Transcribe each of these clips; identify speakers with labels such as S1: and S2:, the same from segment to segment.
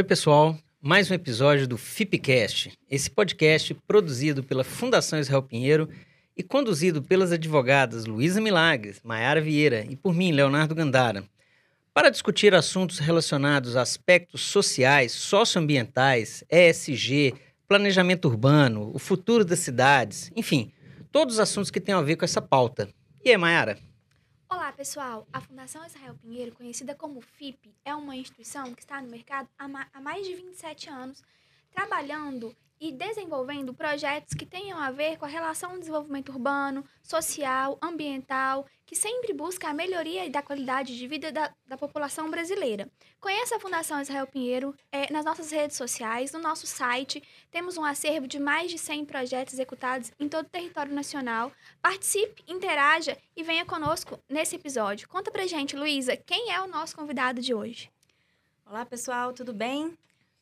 S1: Oi, pessoal. Mais um episódio do FIPcast, esse podcast produzido pela Fundação Israel Pinheiro e conduzido pelas advogadas Luísa Milagres, Maiara Vieira e por mim, Leonardo Gandara, para discutir assuntos relacionados a aspectos sociais, socioambientais, ESG, planejamento urbano, o futuro das cidades, enfim, todos os assuntos que têm a ver com essa pauta. E aí, Mayara?
S2: Olá, pessoal! A Fundação Israel Pinheiro, conhecida como FIP, é uma instituição que está no mercado há mais de 27 anos, trabalhando e desenvolvendo projetos que tenham a ver com a relação do desenvolvimento urbano, social, ambiental, que sempre busca a melhoria da qualidade de vida da, da população brasileira. Conheça a Fundação Israel Pinheiro é, nas nossas redes sociais, no nosso site. Temos um acervo de mais de 100 projetos executados em todo o território nacional. Participe, interaja e venha conosco nesse episódio. Conta pra gente, Luísa, quem é o nosso convidado de hoje?
S3: Olá, pessoal, tudo bem?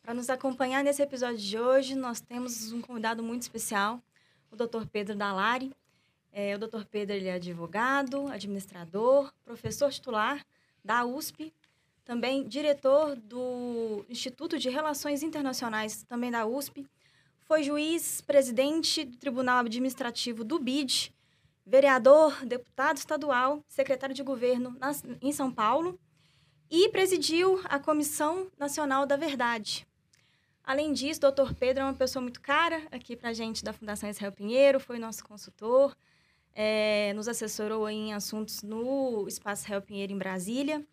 S3: Para nos acompanhar nesse episódio de hoje, nós temos um convidado muito especial, o Dr. Pedro Dalari. É, o Dr. Pedro ele é advogado, administrador, professor titular da USP, também diretor do Instituto de Relações Internacionais, também da USP. Foi juiz, presidente do Tribunal Administrativo do BID, vereador, deputado estadual, secretário de governo em São Paulo e presidiu a Comissão Nacional da Verdade, Além disso, o doutor Pedro é uma pessoa muito cara aqui para a gente da Fundação Israel Pinheiro, foi nosso consultor, é, nos assessorou em assuntos no Espaço Israel Pinheiro em Brasília.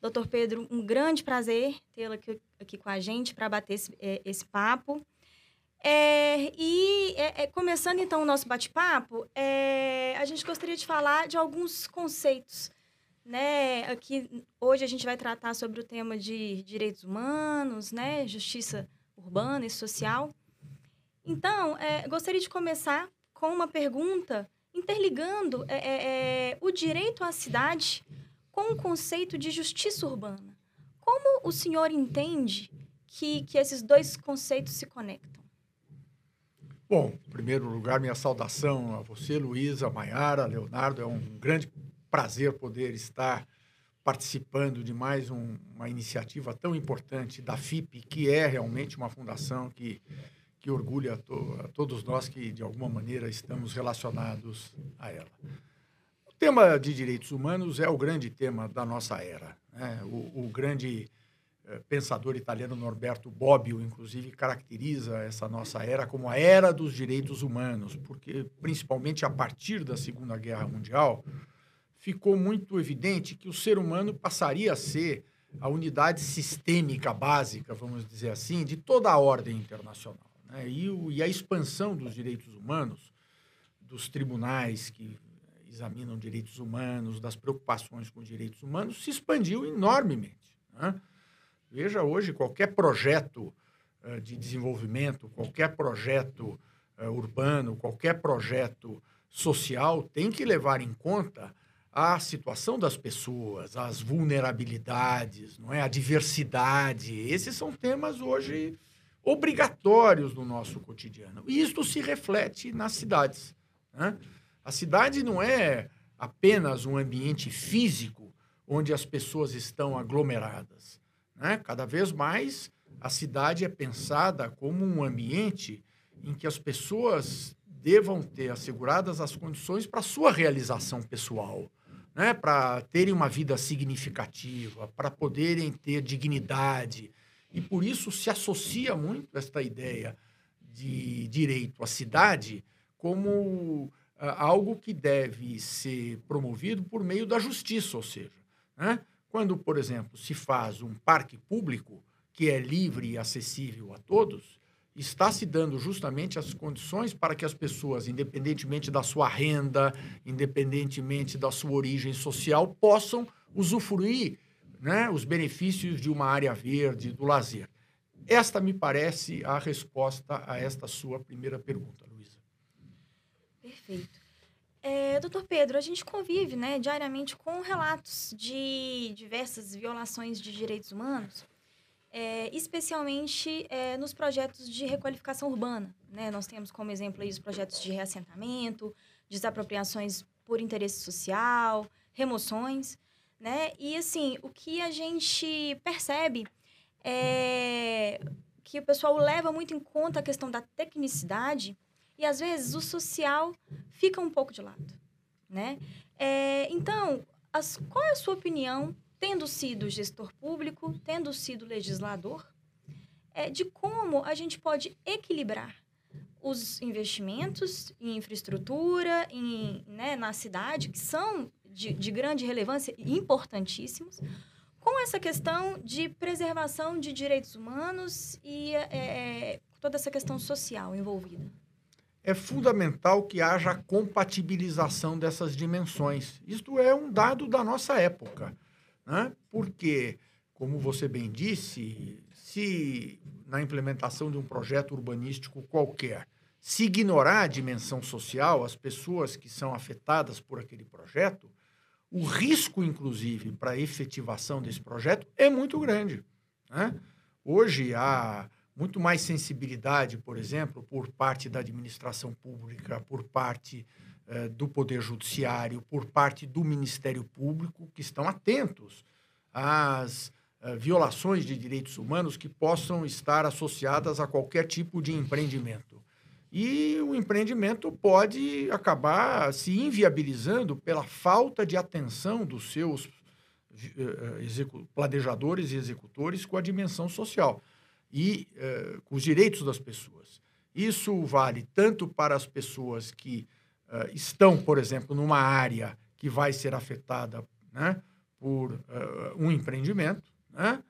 S3: Doutor Pedro, um grande prazer tê-lo aqui, aqui, com a gente para bater esse, é, esse papo. É, e é, é, começando então o nosso bate-papo, é, a gente gostaria de falar de alguns conceitos. Né? Aqui hoje a gente vai tratar sobre o tema de direitos humanos, né? justiça urbana e social. Então, é, gostaria de começar com uma pergunta interligando é, é, é, o direito à cidade com o conceito de justiça urbana. Como o senhor entende que, que esses dois conceitos se conectam?
S4: Bom, em primeiro lugar, minha saudação a você, Luísa, Maiara, Leonardo. É um grande prazer poder estar participando de mais um, uma iniciativa tão importante da FIP, que é realmente uma fundação que, que orgulha a, to, a todos nós que, de alguma maneira, estamos relacionados a ela. O tema de direitos humanos é o grande tema da nossa era. Né? O, o, grande eh, pensador italiano Norberto Bobbio, inclusive, caracteriza essa nossa era como a era dos direitos humanos, porque, principalmente a partir da Segunda Guerra Mundial, ficou muito evidente que o ser humano passaria a ser a unidade sistêmica básica, vamos dizer assim, de toda a ordem internacional. Né? E, o, e a expansão dos direitos humanos, dos tribunais que examinam direitos humanos, das preocupações com direitos humanos, se expandiu enormemente. Né? Veja hoje qualquer projeto uh, de desenvolvimento, qualquer projeto uh, urbano, qualquer projeto social tem que levar em conta a situação das pessoas, as vulnerabilidades, não é? a diversidade. Esses são temas hoje obrigatórios no nosso cotidiano. E isto se reflete nas cidades. Né? A cidade não é apenas um ambiente físico onde as pessoas estão aglomeradas. Né? Cada vez mais a cidade é pensada como um ambiente em que as pessoas devam ter asseguradas as condições para sua realização pessoal né, para terem uma vida significativa, para poderem ter dignidade. E por isso se associa muito esta ideia de direito à cidade como uh, algo que deve ser promovido por meio da justiça, ou seja, né, quando, por exemplo, se faz um parque público que é livre e acessível a todos, está se dando justamente as condições para que as pessoas, independentemente da sua renda, independentemente da sua origem social, possam usufruir né, os benefícios de uma área verde, do lazer. Esta me parece a resposta a esta sua primeira pergunta, Luísa.
S3: Perfeito. É, doutor Pedro, a gente convive né, diariamente com relatos de diversas violações de direitos humanos é, especialmente é, nos projetos de requalificação urbana. Né? Nós temos como exemplo aí os projetos de reassentamento, desapropriações por interesse social, remoções. Né? E, assim, o que a gente percebe é, que o pessoal leva muito em conta a questão da tecnicidade e às vezes o social fica um pouco de lado, né? É, então, as, qual é a sua opinião, tendo sido gestor público, tendo sido legislador, é, de como a gente pode equilibrar os investimentos em infraestrutura, em, né, na cidade, que são de, de grande relevância e importantíssimos, com essa questão de preservação de direitos humanos e é, é, toda essa questão social envolvida?
S4: É fundamental que haja compatibilização dessas dimensões. Isto é um dado da nossa época, né? porque, como você bem disse, se na implementação de um projeto urbanístico qualquer, se ignorar a dimensão social, as pessoas que são afetadas por aquele projeto, o risco, inclusive, para a efetivação desse projeto é muito grande. Né? Hoje há muito mais sensibilidade, por exemplo, por parte da administração pública, por parte eh, do Poder Judiciário, por parte do Ministério Público, que estão atentos às eh, violações de direitos humanos que possam estar associadas a qualquer tipo de empreendimento. E o empreendimento pode acabar se inviabilizando pela falta de atenção dos seus eh, planejadores e executores com a dimensão social e com os direitos das pessoas. Isso vale tanto para as pessoas que uh, estão, por exemplo, numa área que vai ser afetada né, por uh, um empreendimento, né?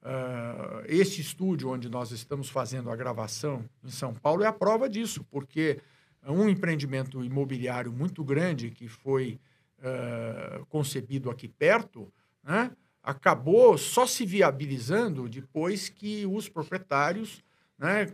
S4: Uh, este estúdio onde nós estamos fazendo a gravação em São Paulo é a prova disso, porque um empreendimento imobiliário muito grande que foi uh, concebido aqui perto, né, acabou só se viabilizando depois que os proprietários né,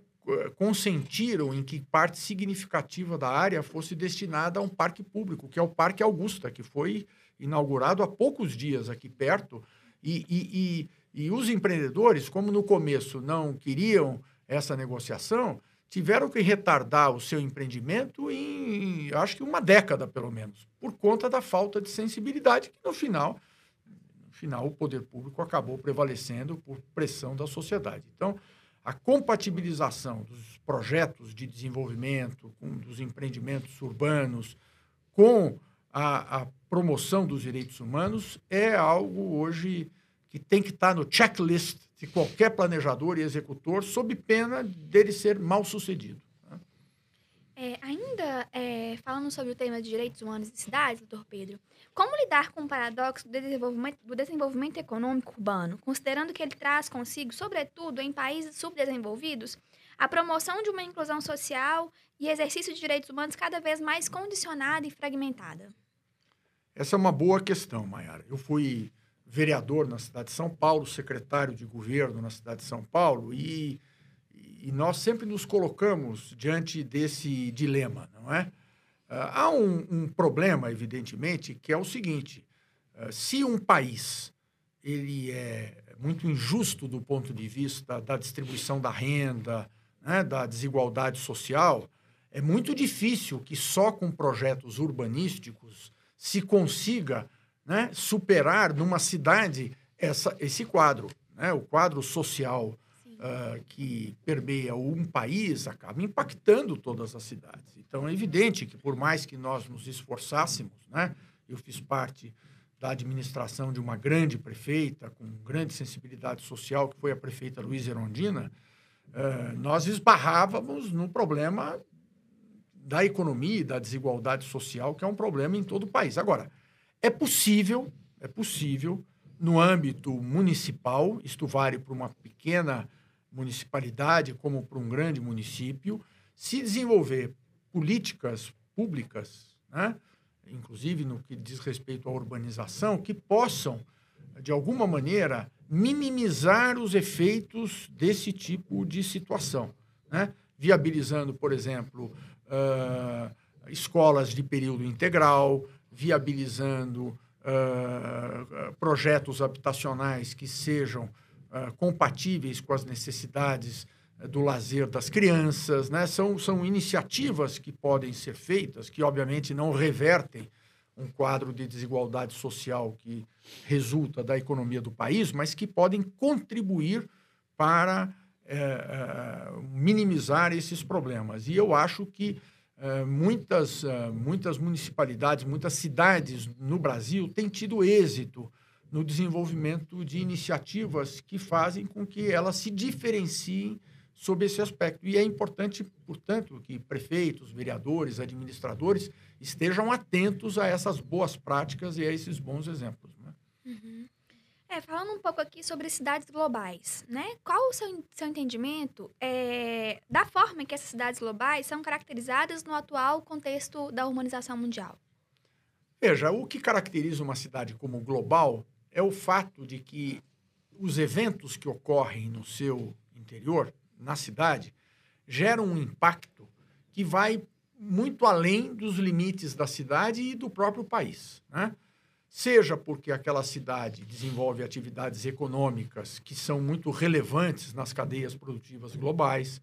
S4: consentiram em que parte significativa da área fosse destinada a um parque público, que é o Parque Augusta, que foi inaugurado há poucos dias aqui perto e, e, e, e os empreendedores, como no começo não queriam essa negociação, tiveram que retardar o seu empreendimento em, acho que uma década, pelo menos, por conta da falta de sensibilidade, que no final, no final o poder público acabou prevalecendo por pressão da sociedade. Então, a compatibilização dos projetos de desenvolvimento, com, dos empreendimentos urbanos, com a, a promoção dos direitos humanos é algo hoje que tem que estar no checklist de qualquer planejador e executor, sob pena dele ser mal sucedido.
S2: É, ainda é, falando sobre o tema de direitos humanos e cidades, doutor Pedro, como lidar com o paradoxo do desenvolvimento, do desenvolvimento econômico urbano, considerando que ele traz consigo, sobretudo em países subdesenvolvidos, a promoção de uma inclusão social e exercício de direitos humanos cada vez mais condicionada e fragmentada?
S4: Essa é uma boa questão, Mayara. Eu fui vereador na cidade de São Paulo, secretário de governo na cidade de São Paulo, e, e nós sempre nos colocamos diante desse dilema, não é? Uh, há um, um, problema, evidentemente, que é o seguinte: uh, se um país ele é muito injusto do ponto de vista da distribuição da renda, né, da desigualdade social, é muito difícil que só com projetos urbanísticos se consiga né, superar numa cidade essa, esse quadro. Né? O quadro social uh, que permeia um país acaba impactando todas as cidades. Então, é evidente que, por mais que nós nos esforçássemos, né, eu fiz parte da administração de uma grande prefeita, com grande sensibilidade social, que foi a prefeita Luiz Erondina, uh, nós esbarrávamos no problema da economia e da desigualdade social, que é um problema em todo o país. Agora, é possível, é possível, no âmbito municipal, isto vale para uma pequena municipalidade como para um grande município, se desenvolver políticas públicas, né? inclusive no que diz respeito à urbanização, que possam, de alguma maneira, minimizar os efeitos desse tipo de situação, né? viabilizando, por exemplo, uh, escolas de período integral, viabilizando uh, projetos habitacionais que sejam uh, compatíveis com as necessidades do lazer das crianças. Né? São, são iniciativas que podem ser feitas, que obviamente não revertem um quadro de desigualdade social que resulta da economia do país, mas que podem contribuir para é, é, minimizar esses problemas. E eu acho que é, muitas, muitas municipalidades, muitas cidades no Brasil têm tido êxito no desenvolvimento de iniciativas que fazem com que elas se diferenciem sob esse aspecto. E é importante, portanto, que prefeitos, vereadores, administradores estejam atentos a essas boas práticas e a esses bons exemplos. Né?
S2: Uhum. É, falando um pouco aqui sobre cidades globais, né? Qual o seu, seu entendimento é, da forma que essas cidades globais são caracterizadas no atual contexto da urbanização mundial?
S4: Veja, o que caracteriza uma cidade como global é o fato de que os eventos que ocorrem no seu interior, na cidade, geram um impacto que vai muito além dos limites da cidade e do próprio país. Né? seja porque aquela cidade desenvolve atividades econômicas que são muito relevantes nas cadeias produtivas globais,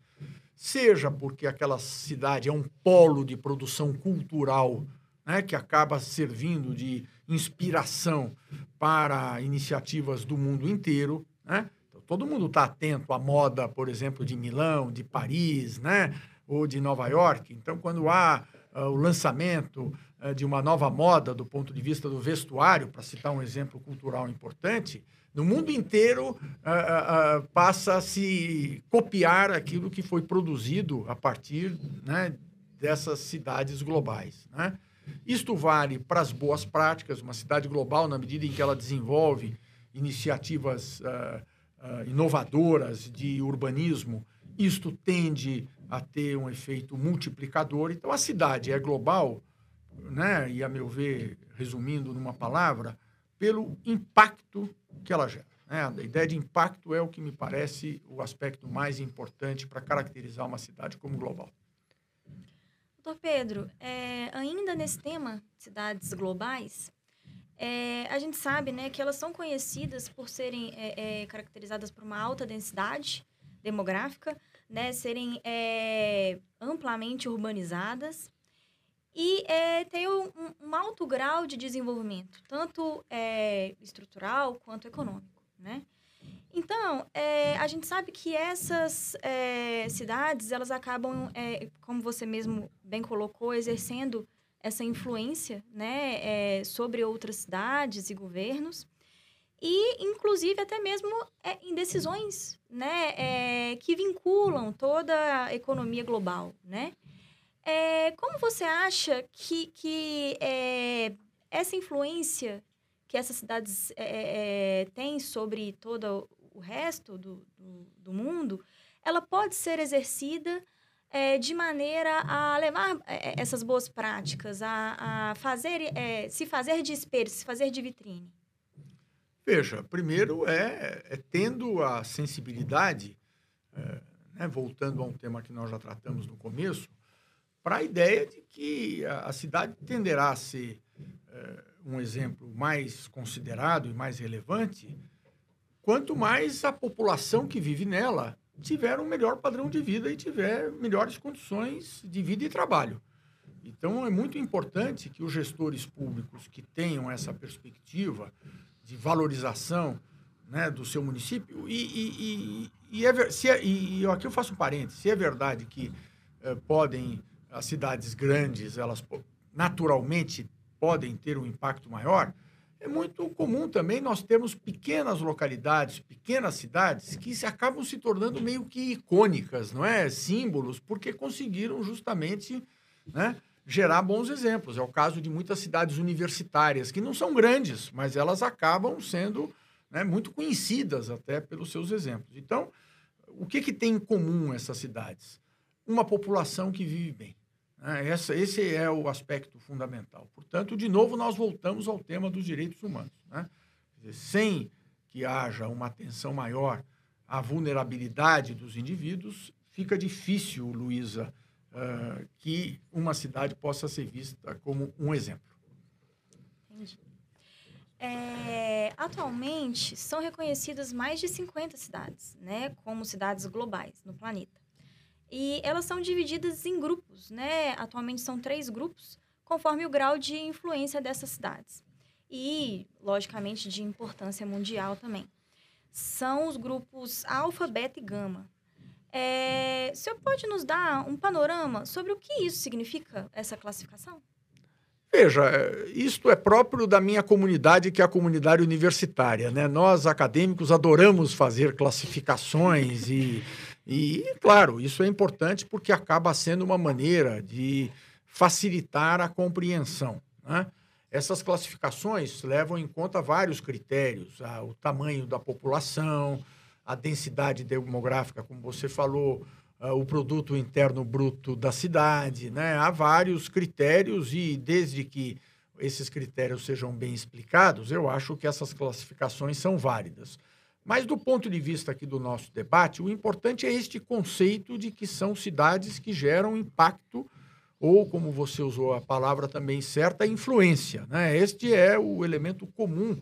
S4: seja porque aquela cidade é um polo de produção cultural né, que acaba servindo de inspiração para iniciativas do mundo inteiro. Né? Então, todo mundo está atento à moda, por exemplo, de Milão, de Paris, né? ou de Nova York. Então, quando há uh, o lançamento uh, de uma nova moda do ponto de vista do vestuário, para citar um exemplo cultural importante, no mundo inteiro uh, passa a se copiar aquilo que foi produzido a partir né, dessas cidades globais. Né? Isto vale para as boas práticas, uma cidade global, na medida em que ela desenvolve iniciativas inovadoras de urbanismo, isto tende a ter um efeito multiplicador. Então, a cidade é global, né? e, a meu ver, resumindo numa palavra, pelo impacto que ela gera. Né? A ideia de impacto é o que me parece o aspecto mais importante para caracterizar uma cidade como global.
S3: Doutor Pedro, é, ainda nesse tema, cidades globais, é, a gente sabe né, que elas são conhecidas por serem é, é caracterizadas por uma alta densidade demográfica, né, serem é, amplamente urbanizadas e é, ter um, um, alto grau de desenvolvimento, tanto é, estrutural quanto econômico, né? Então, é, a gente sabe que essas é, cidades, elas acabam, é, como você mesmo bem colocou, exercendo essa influência né, é, sobre outras cidades e governos e, inclusive, até mesmo é, em decisões né, é, que vinculam toda a economia global. Né? Como você acha que, que essa influência que essas cidades é, é, têm sobre todo o resto do, do, do mundo, ela pode ser exercida é, de maneira a levar é, essas boas práticas, a, a fazer, é, se fazer de espelho, se fazer de vitrine?
S4: Veja, primeiro é, é tendo a sensibilidade, é, né, voltando a um tema que nós já tratamos no começo, para a ideia de que a, a, cidade tenderá a ser é, um exemplo mais considerado e mais relevante, quanto mais a população que vive nela tiver um melhor padrão de vida e tiver melhores condições de vida e trabalho. Então, é muito importante que os gestores públicos que tenham essa perspectiva de valorização né, do seu município. E, e, e, e, é, se é, e aqui eu faço um parênteses, se é verdade que é, podem, as cidades grandes, elas naturalmente podem ter um impacto maior, é muito comum também nós termos pequenas localidades, pequenas cidades que se acabam se tornando meio que icônicas, não é? Símbolos, porque conseguiram justamente, né? gerar bons exemplos. É o caso de muitas cidades universitárias, que não são grandes, mas elas acabam sendo né, muito conhecidas até pelos seus exemplos. Então, o que, que tem em comum essas cidades? Uma população que vive bem. Né? Essa, esse é o aspecto fundamental. Portanto, de novo, nós voltamos ao tema dos direitos humanos. Né? Dizer, sem que haja uma atenção maior à vulnerabilidade dos indivíduos, fica difícil, Luísa, uh, que uma cidade possa ser vista como um exemplo.
S3: É, atualmente, são reconhecidas mais de 50 cidades, né, como cidades globais no planeta. E elas são divididas em grupos, né? Atualmente são três grupos, conforme o grau de influência dessas cidades. E, logicamente, de importância mundial também. são os grupos alfa, beta e gama. É, o senhor pode nos dar um panorama sobre o que isso significa, essa classificação?
S4: Veja, é, isto é próprio da minha comunidade, que é a comunidade universitária. Né? Nós, acadêmicos, adoramos fazer classificações e, e, claro, isso é importante porque acaba sendo uma maneira de facilitar a compreensão. Né? Essas classificações levam em conta vários critérios: o tamanho da população, a densidade demográfica, como você falou, o produto interno bruto da cidade, né? Há vários critérios e desde que esses critérios sejam bem explicados, eu acho que essas classificações são válidas. Mas do ponto de vista aqui do nosso debate, o importante é este conceito de que são cidades que geram impacto ou, como você usou a palavra também certa, influência. Né? Este é o elemento comum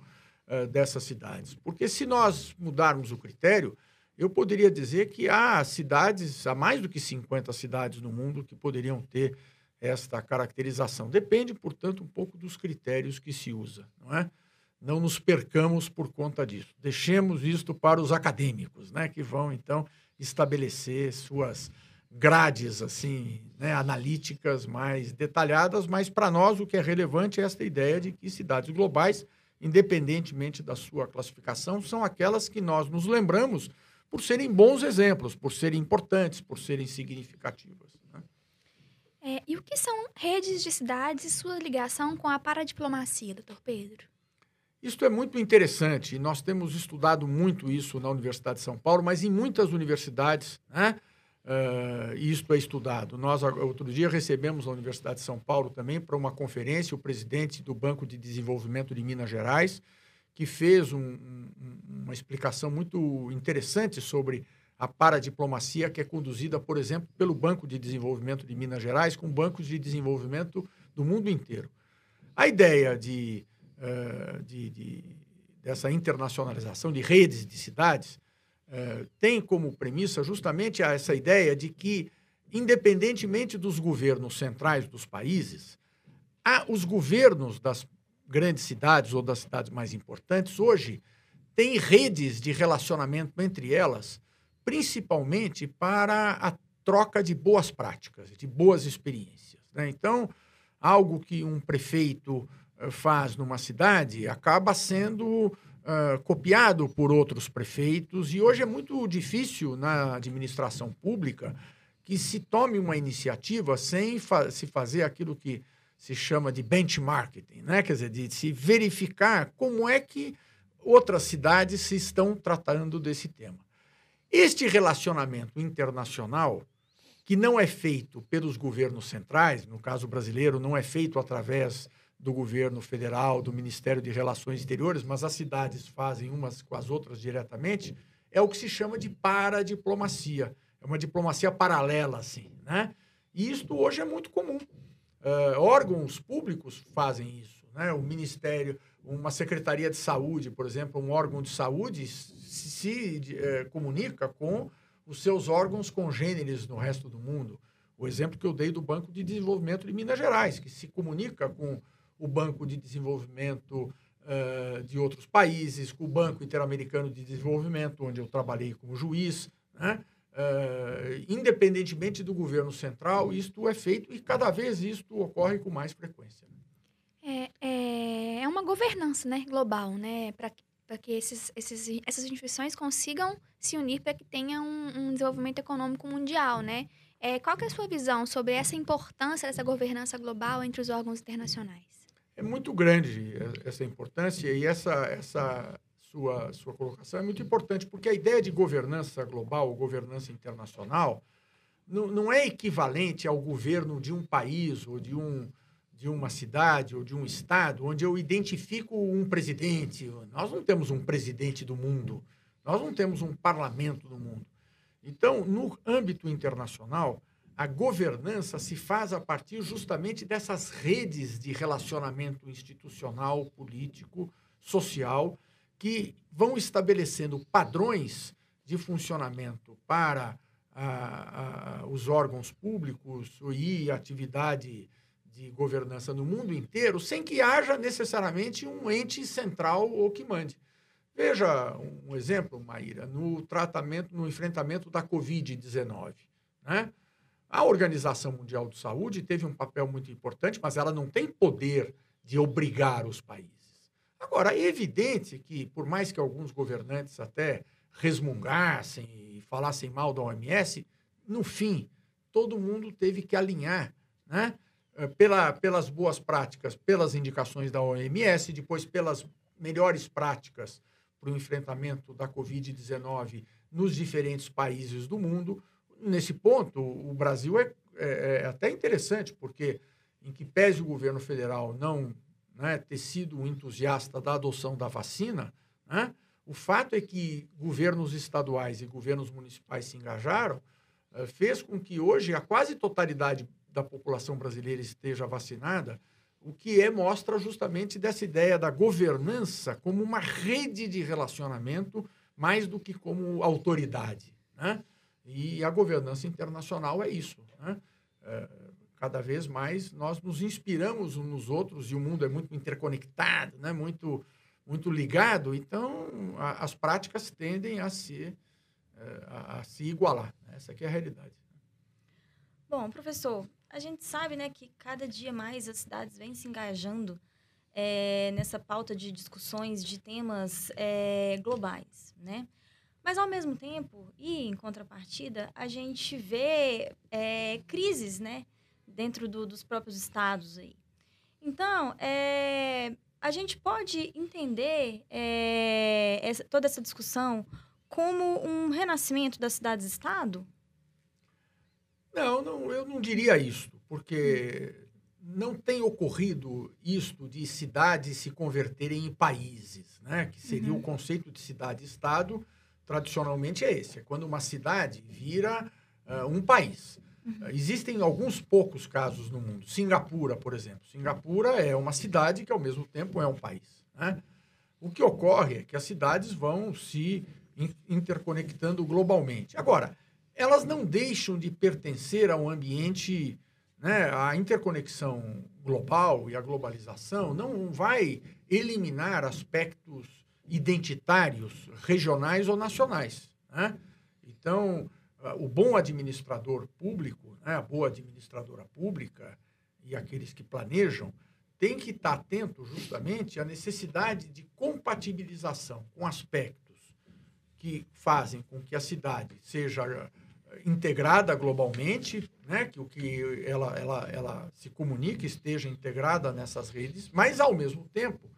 S4: uh, dessas cidades. Porque se nós mudarmos o critério, eu poderia dizer que há cidades, há mais do que 50 cidades no mundo que poderiam ter esta caracterização. Depende, portanto, um pouco dos critérios que se usa, não é? Não nos percamos por conta disso. Deixemos isto para os acadêmicos, né, que vão então estabelecer suas grades assim, né, analíticas mais detalhadas, mas para nós o que é relevante é esta ideia de que cidades globais, independentemente da sua classificação, são aquelas que nós nos lembramos por serem bons exemplos, por serem importantes, por serem significativas. Né?
S2: É, e o que são redes de cidades e sua ligação com a paradiplomacia, doutor Pedro?
S4: Isso é muito interessante. Nós temos estudado muito isso na Universidade de São Paulo, mas em muitas universidades, né? Uh, isto é estudado. Nós, outro dia, recebemos na Universidade de São Paulo também para uma conferência o presidente do Banco de Desenvolvimento de Minas Gerais, que fez um, um, uma explicação muito interessante sobre a paradiplomacia que é conduzida, por exemplo, pelo Banco de Desenvolvimento de Minas Gerais, com bancos de desenvolvimento do mundo inteiro. A ideia de, uh, de, de dessa internacionalização de redes de cidades é, tem como premissa justamente essa ideia de que, independentemente dos governos centrais dos países, há os governos das grandes cidades ou das cidades mais importantes hoje têm redes de relacionamento entre elas, principalmente para a troca de boas práticas, de boas experiências. Né? Então, algo que um prefeito faz numa cidade acaba sendo uh, copiado por outros prefeitos, e hoje é muito difícil na administração pública que se tome uma iniciativa sem fa se fazer aquilo que se chama de benchmarking, né? quer dizer, de se verificar como é que outras cidades se estão tratando desse tema. Este relacionamento internacional, que não é feito pelos governos centrais, no caso brasileiro, não é feito através do governo federal, do Ministério de Relações Exteriores, mas as cidades fazem umas com as outras diretamente, é o que se chama de paradiplomacia. É uma diplomacia paralela, assim, né? E isto hoje é muito comum. Uh, órgãos públicos fazem isso, né? O Ministério, uma Secretaria de Saúde, por exemplo, um órgão de saúde se, se uh, comunica com os seus órgãos congêneres no resto do mundo. O exemplo que eu dei do Banco de Desenvolvimento de Minas Gerais, que se comunica com o Banco de Desenvolvimento uh, de outros países, com o Banco Interamericano de Desenvolvimento, onde eu trabalhei como juiz, né? Uh, independentemente do governo central, isto é feito e cada vez isto ocorre com mais frequência.
S2: É, é, é uma governança né, global, né, para que esses, esses, essas instituições consigam se unir para que tenha um, um, desenvolvimento econômico mundial, né? É, qual é a sua visão sobre essa importância dessa governança global entre os órgãos internacionais?
S4: É muito grande essa importância e essa, essa sua, sua colocação é muito importante, porque a ideia de governança global, governança internacional, não, não é equivalente ao governo de um país ou de, um, de uma cidade ou de um estado, onde eu identifico um presidente. Nós não temos um presidente do mundo, nós não temos um parlamento do mundo. Então, no âmbito internacional, a governança se faz a partir justamente dessas redes de relacionamento institucional, político, social, que vão estabelecendo padrões de funcionamento para a, a, os órgãos públicos e atividade de governança no mundo inteiro, sem que haja necessariamente um ente central ou que mande. Veja um exemplo, Maíra, no tratamento, no enfrentamento da Covid-19. Né? A Organização Mundial de Saúde teve um papel muito importante, mas ela não tem poder de obrigar os países. Agora, é evidente que, por mais que alguns governantes até resmungassem e falassem mal da OMS, no fim, todo mundo teve que alinhar, né? Eh, pela, pelas boas práticas, pelas indicações da OMS, depois pelas melhores práticas para o enfrentamento da Covid-19 nos diferentes países do mundo. Nesse ponto, o Brasil é, é, é até interessante, porque, em que pese o governo federal não né, ter sido um entusiasta da adoção da vacina, né, o fato é que governos estaduais e governos municipais se engajaram, eh, fez com que hoje a quase totalidade da população brasileira esteja vacinada, o que é mostra justamente dessa ideia da governança como uma rede de relacionamento mais do que como autoridade. Né? E a governança internacional é isso. Né? É, cada vez mais nós nos inspiramos uns nos outros e o mundo é muito interconectado, né? muito, muito ligado, então a, as práticas tendem a se, é, a, a se igualar. Né? Essa aqui é a realidade.
S3: Bom, professor, a gente sabe né, que cada dia mais as cidades vêm se engajando é, nessa pauta de discussões de temas é, globais, né? Mas, ao mesmo tempo, e em contrapartida, a gente vê é, crises, né? Dentro do, dos próprios estados aí. Então, é, a gente pode entender é, essa, toda essa discussão como um renascimento das cidades-estado?
S4: Não, não, eu não diria isto, porque não tem ocorrido isto de cidades se converterem em países, né? que seria uhum. o conceito de cidade-estado, tradicionalmente é esse, é quando uma cidade vira uh, um país. Uhum. Uh, existem alguns poucos casos no mundo. Singapura, por exemplo. Singapura é uma cidade que, ao mesmo tempo, é um país. Né? O que ocorre é que as cidades vão se interconectando globalmente. Agora, elas não deixam de pertencer a um ambiente, né, a interconexão global e a globalização não vai eliminar aspectos identitários, regionais ou nacionais. Né? Então, o bom administrador público, né, a boa administradora pública e aqueles que planejam, tem que estar atento justamente à necessidade de compatibilização com aspectos que fazem com que a cidade seja integrada globalmente, né, que o que ela, ela, ela se comunica esteja integrada nessas redes, mas ao mesmo tempo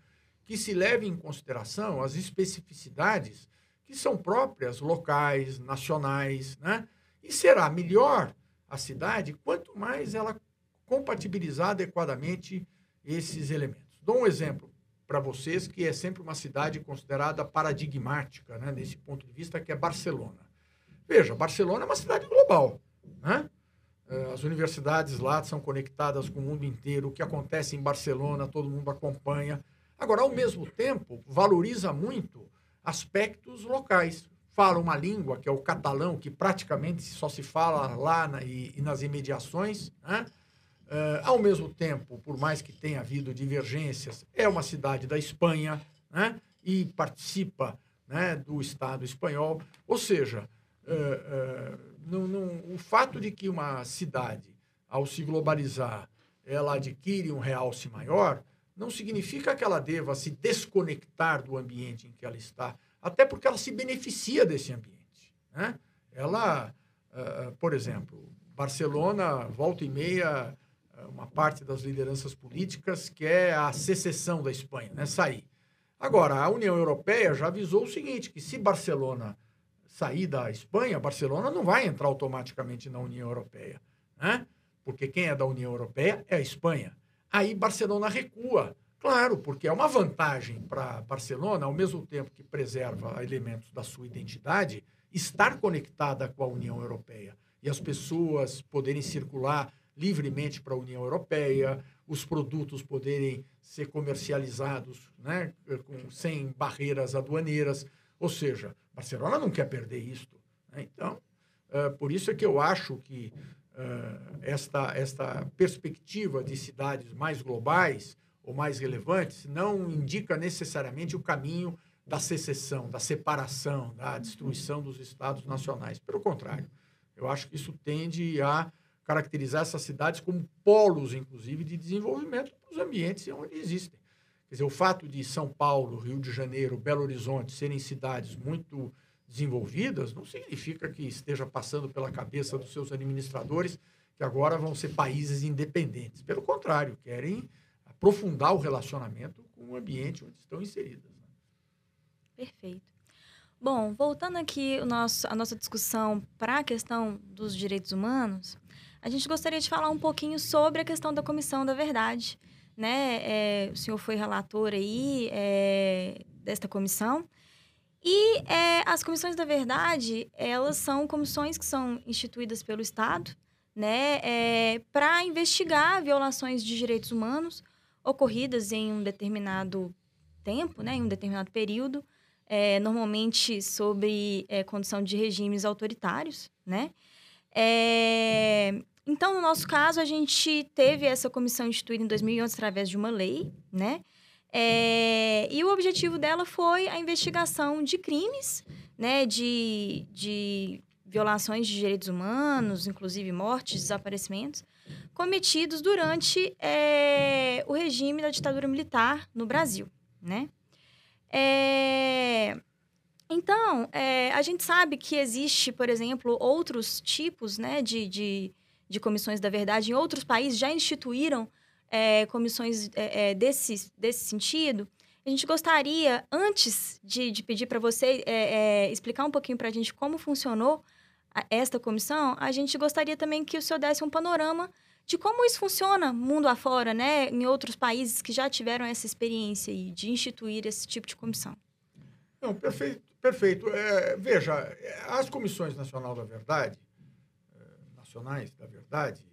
S4: que se leve em consideração as especificidades que são próprias locais, nacionais, né? E será melhor a cidade quanto mais ela compatibilizar adequadamente esses elementos. Dou um exemplo para vocês que é sempre uma cidade considerada paradigmática, né, nesse ponto de vista, que é Barcelona. Veja, Barcelona é uma cidade global. Né? É, as universidades lá são conectadas com o mundo inteiro. O que acontece em Barcelona, todo mundo acompanha. Agora, ao mesmo tempo, valoriza muito aspectos locais. Fala uma língua, que é o catalão, que praticamente só se fala lá na, e, e, nas imediações. Né? Uh, ao mesmo tempo, por mais que tenha havido divergências, é uma cidade da Espanha né? e participa né, do Estado espanhol. Ou seja, é, é, não, não, o fato de que uma cidade, ao se globalizar, ela adquire um realce maior, não significa que ela deva se desconectar do ambiente em que ela está, até porque ela se beneficia desse ambiente. Né? Ela, uh, por exemplo, Barcelona, volta e meia, uma parte das lideranças políticas quer a secessão da Espanha, né? sair. Agora, a União Europeia já avisou o seguinte, que se Barcelona sair da Espanha, Barcelona não vai entrar automaticamente na União Europeia, né? Porque quem é da União Europeia é a Espanha. Aí Barcelona recua, claro, porque é uma vantagem para Barcelona, ao mesmo tempo que preserva elementos da sua identidade, estar conectada com a União Europeia e as pessoas poderem circular livremente para a União Europeia, os produtos poderem ser comercializados né, com, sem barreiras aduaneiras. Ou seja, Barcelona não quer perder isto. Né? Então, uh, por isso é que eu acho que uh, esta, esta perspectiva de cidades mais globais ou mais relevantes não indica necessariamente o caminho da secessão, da separação, da destruição dos estados nacionais. Pelo contrário, eu acho que isso tende a caracterizar essas cidades como polos, inclusive, de desenvolvimento para os ambientes onde existem. Quer dizer, o fato de São Paulo, Rio de Janeiro, Belo Horizonte serem cidades muito desenvolvidas não significa que esteja passando pela cabeça dos seus administradores que agora vão ser países independentes. Pelo contrário, querem aprofundar o relacionamento com o ambiente onde estão inseridas.
S3: Perfeito. Bom, voltando aqui nosso, a nossa discussão para a questão dos direitos humanos, a gente gostaria de falar um pouquinho sobre a questão da Comissão da Verdade. Né? É, o senhor foi relator aí é, desta comissão. E é, as comissões da verdade, elas são comissões que são instituídas pelo Estado, né, é, para investigar violações de direitos humanos ocorridas em um determinado tempo, né, em um determinado período, é, normalmente sob é, condição de regimes autoritários, né? É, então, no nosso caso, a gente teve essa comissão instituída em 2011 através de uma lei, né? É, e o objetivo dela foi a investigação de crimes, né? De, de violações de direitos humanos, inclusive mortes, desaparecimentos, cometidos durante é, o regime da ditadura militar no Brasil, né? É, então, é, a gente sabe que existe, por exemplo, outros tipos né, de, de, de comissões da verdade em outros países já instituíram é, comissões é, é, desse, desse sentido. A gente gostaria, antes de, de pedir para você é, é, explicar um pouquinho para a gente como funcionou esta comissão, a gente gostaria também que o senhor desse um panorama de como isso funciona mundo afora, né, em outros países que já tiveram essa experiência aí, de instituir esse tipo de comissão.
S4: Não, perfeito. perfeito. É, veja, as comissões nacional da verdade, nacionais da verdade,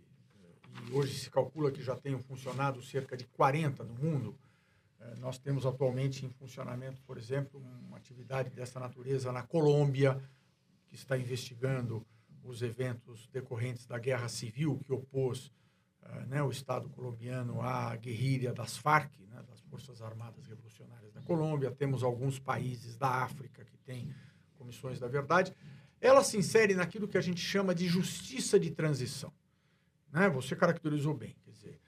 S4: hoje se calcula que já tenham funcionado cerca de 40 no mundo. É, nós temos atualmente em funcionamento, por exemplo, uma atividade dessa natureza na Colômbia, que está investigando os eventos decorrentes da guerra civil que opôs uh, né, o Estado colombiano à guerrilha das Farc, né, das Forças Armadas Revolucionárias da Colômbia. Temos alguns países da África que têm comissões da verdade. Ela se insere naquilo que a gente chama de justiça de transição. Né? Você caracterizou bem. Quer dizer,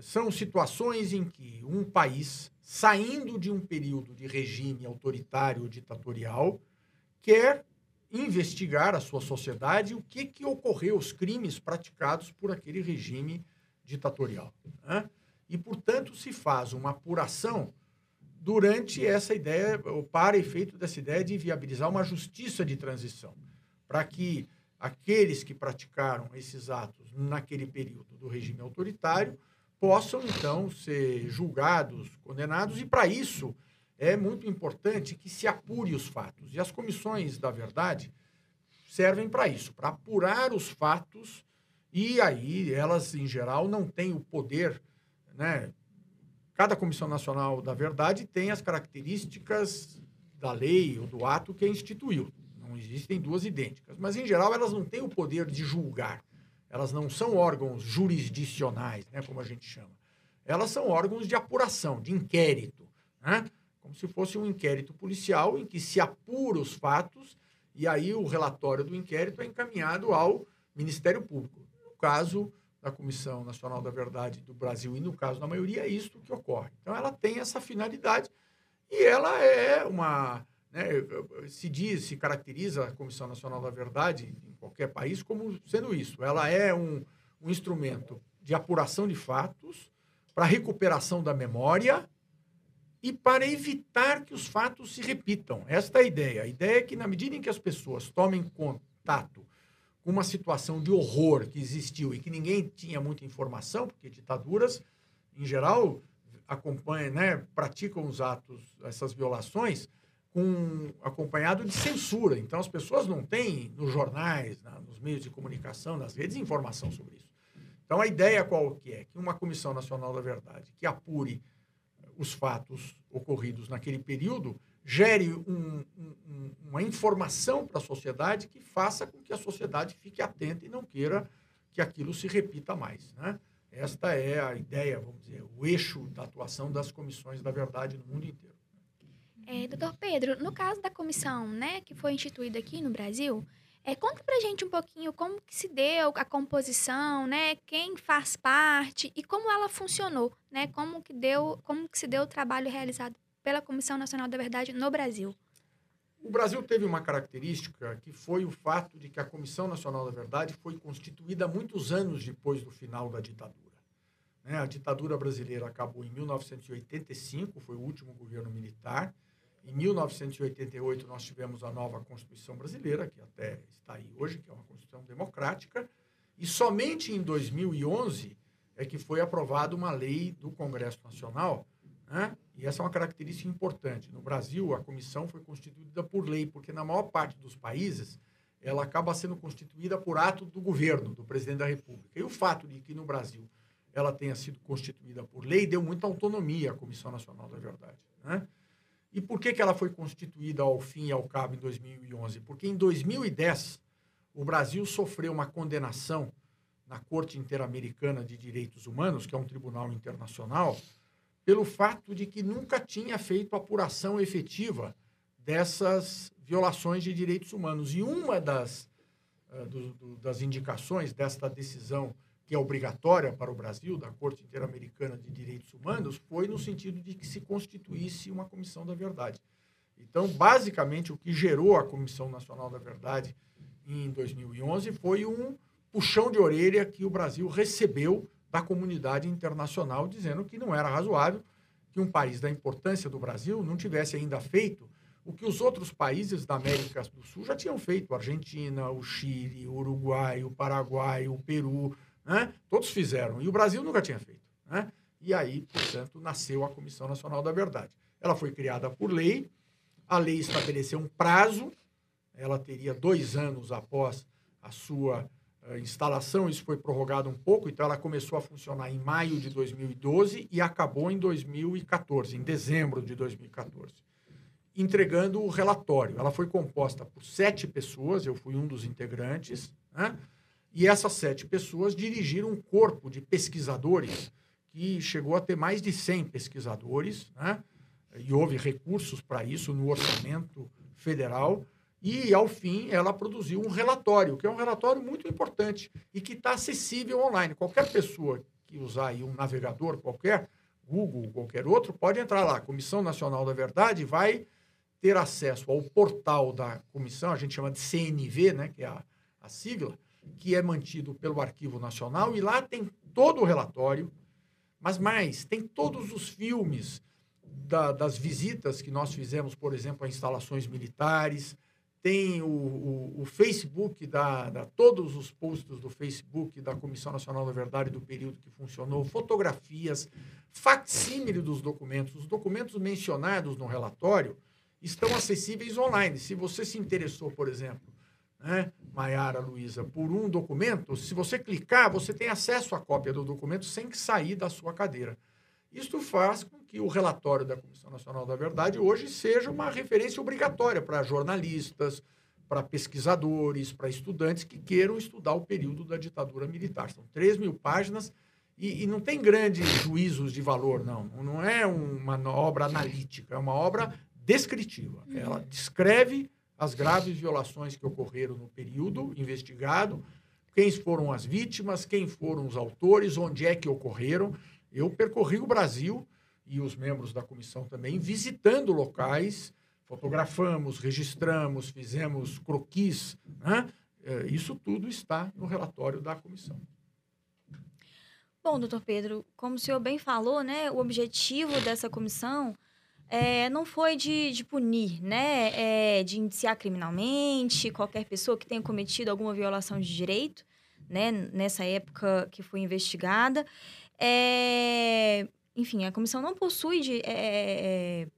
S4: são situações em que um país, saindo de um período de regime autoritário ou ditatorial, quer investigar a sua sociedade o que, que ocorreu, os crimes praticados por aquele regime ditatorial. Né? E, portanto, se faz uma apuração durante essa ideia, ou para efeito dessa ideia de viabilizar uma justiça de transição, para que aqueles que praticaram esses atos naquele período do regime autoritário possam, então, ser julgados, condenados, e para isso é muito importante que se apure os fatos. E as comissões da verdade servem para isso, para apurar os fatos, e aí elas, em geral, não têm o poder, né? Cada Comissão Nacional da Verdade tem as características da lei ou do ato que instituiu. Não existem duas idênticas. Mas, em geral, elas não têm o poder de julgar. Elas não são órgãos jurisdicionais, né, como a gente chama. Elas são órgãos de apuração, de inquérito. Né? Como se fosse um inquérito policial em que se apura os fatos e aí o relatório do inquérito é encaminhado ao Ministério Público. No caso da Comissão Nacional da Verdade do Brasil e no caso da maioria, é isso que ocorre. Então, ela tem essa finalidade e ela é uma né, se diz, se caracteriza a Comissão Nacional da Verdade qualquer país como sendo isso. Ela é um, um instrumento de apuração de fatos, para recuperação da memória e para evitar que os fatos se repitam. Esta é a ideia. A ideia é que, na medida em que as pessoas tomem contato com uma situação de horror que existiu e que ninguém tinha muita informação, porque ditaduras, em geral, acompanham, né, praticam os atos, essas violações, com, acompanhado de censura. Então, as pessoas não têm nos jornais, na, nos meios de comunicação, nas redes, informação sobre isso. Então, a ideia qual que é? Que uma Comissão Nacional da Verdade que apure os fatos ocorridos naquele período gere um, um, uma informação para a sociedade que faça com que a sociedade fique atenta e não queira que aquilo se repita mais. Né? Esta é a ideia, vamos dizer, o eixo da atuação das comissões da verdade no mundo inteiro.
S2: É, doutor Pedro, no caso da comissão, né, que foi instituída aqui no Brasil, é, conta pra gente um pouquinho como que se deu a composição, né, quem faz parte e como ela funcionou, né, como que deu, como que se deu o trabalho realizado pela Comissão Nacional da Verdade no Brasil.
S4: O Brasil teve uma característica que foi o fato de que a Comissão Nacional da Verdade foi constituída muitos anos depois do final da ditadura. Né? A ditadura brasileira acabou em 1985, foi o último governo militar. Em 1988, nós tivemos a nova Constituição Brasileira, que até está aí hoje, que é uma Constituição democrática. E somente em 2011 é que foi aprovada uma lei do Congresso Nacional né? E essa é uma característica importante. No Brasil, a comissão foi constituída por lei, porque na maior parte dos países ela acaba sendo constituída por ato do governo, do presidente da República. E o fato de que no Brasil ela tenha sido constituída por lei deu muita autonomia à Comissão Nacional da Verdade. Né? E por que, que ela foi constituída ao fim e ao cabo em 2011? Porque em 2010 o Brasil sofreu uma condenação na Corte Interamericana de Direitos Humanos, que é um tribunal internacional, pelo fato de que nunca tinha feito apuração efetiva dessas violações de direitos humanos. E uma das, uh, do, do, das indicações desta decisão, que é obrigatória para o Brasil, da Corte Interamericana de Direitos Humanos, foi no sentido de que se constituísse uma Comissão da Verdade. Então, basicamente, o que gerou a Comissão Nacional da Verdade em 2011 foi um puxão de orelha que o Brasil recebeu da comunidade internacional, dizendo que não era razoável que um país da importância do Brasil não tivesse ainda feito o que os outros países da América do Sul já tinham feito, a Argentina, o Chile, o Uruguai, o Paraguai, o Peru, né? todos fizeram, e o Brasil nunca tinha feito. Né? E aí, portanto, nasceu a Comissão Nacional da Verdade. Ela foi criada por lei, a lei estabeleceu um prazo, ela teria dois anos após a sua instalação, isso foi prorrogado um pouco, então ela começou a funcionar em maio de 2012 e acabou em 2014, em dezembro de 2014, entregando o relatório. Ela foi composta por sete pessoas, eu fui um dos integrantes, né? E essas sete pessoas dirigiram um corpo de pesquisadores que chegou a ter mais de 100 pesquisadores, né? e houve recursos para isso no orçamento federal, e, ao fim, ela produziu um relatório, que é um relatório muito importante e que está acessível online. Qualquer pessoa que usar aí um navegador qualquer, Google, qualquer outro, pode entrar lá. Comissão Nacional da Verdade vai ter acesso ao portal da comissão, a gente chama de CNV, né, que é a, a sigla, que é mantido pelo Arquivo Nacional, e lá tem todo o relatório, mas mais, tem todos os filmes da, das visitas que nós fizemos, por exemplo, a instalações militares, tem o, o, o Facebook, da, da, todos os posts do Facebook da Comissão Nacional da Verdade do período que funcionou, fotografias, facsímile dos documentos. Os documentos mencionados no relatório estão acessíveis online. Se você se interessou, por exemplo, né, Maiara Luiza, por um documento, se você clicar, você tem acesso à cópia do documento sem que sair da sua cadeira. Isto faz com que o relatório da Comissão Nacional da Verdade hoje seja uma referência obrigatória para jornalistas, para pesquisadores, para estudantes que queiram estudar o período da ditadura militar. São 3 mil páginas e, e, não tem grandes juízos de valor, não. Não é uma obra analítica, é uma obra descritiva. Uhum. Ela descreve as graves violações que ocorreram no período investigado, quem foram as vítimas, quem foram os autores, onde é que ocorreram. Eu percorri o Brasil e os membros da comissão também, visitando locais, fotografamos, registramos, fizemos croquis. Né? É, isso tudo está no relatório da comissão.
S3: Bom, doutor Pedro, como o senhor bem falou, né, o objetivo dessa comissão é, não foi de, de punir, né, é, de indiciar criminalmente qualquer pessoa que tenha cometido alguma violação de direito, né, nessa época que foi investigada. É, enfim, a comissão não possui de, é,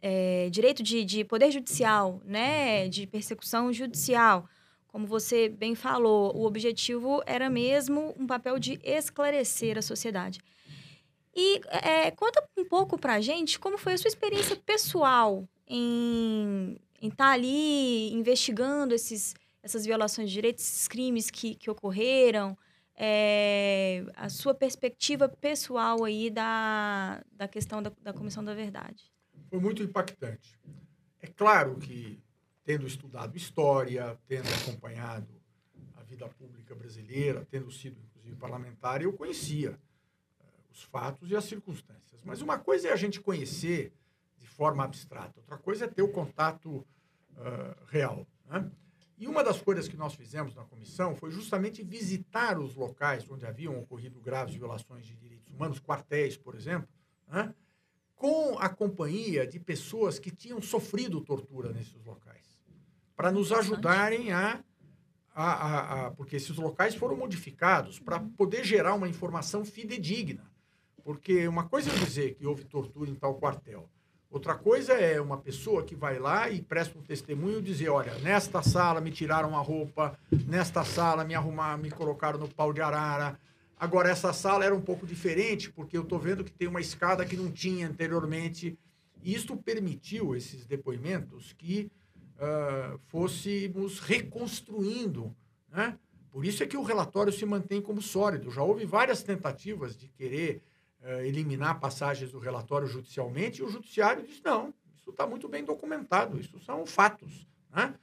S3: é, direito de, de poder judicial, né, de persecução judicial. Como você bem falou, o objetivo era mesmo um papel de esclarecer a sociedade. E é, conta um pouco para a gente como foi a sua experiência pessoal em estar tá ali investigando esses, essas violações de direitos, esses crimes que, que ocorreram, é, a sua perspectiva pessoal aí da, da questão da, da Comissão da Verdade.
S4: foi muito impactante. É claro que, tendo estudado história, tendo acompanhado a vida pública brasileira, tendo sido, inclusive, parlamentar, eu conhecia os fatos e as circunstâncias. Mas uma coisa é a gente conhecer de forma abstrata, outra coisa é ter o contato uh, real. Né? E uma das coisas que nós fizemos na comissão foi justamente visitar os locais onde haviam ocorrido graves violações de direitos humanos, quartéis, por exemplo, né? com a companhia de pessoas que tinham sofrido tortura nesses locais, para nos ajudarem a, a, a, a, Porque esses locais foram modificados para poder gerar uma informação fidedigna. Porque uma coisa é dizer que houve tortura em tal quartel. Outra coisa é uma pessoa que vai lá e presta um testemunho e dizer, olha, nesta sala me tiraram a roupa, nesta sala me arrumaram, me colocaram no pau de arara. Agora, essa sala era um pouco diferente, porque eu estou vendo que tem uma escada que não tinha anteriormente. E isto permitiu, esses depoimentos, que uh, fôssemos reconstruindo. Né? Por isso é que o relatório se mantém como sólido. Já houve várias tentativas de querer uh, eliminar passagens do relatório judicialmente, e o judiciário diz: não, isso está muito bem documentado, isso são fatos. Né?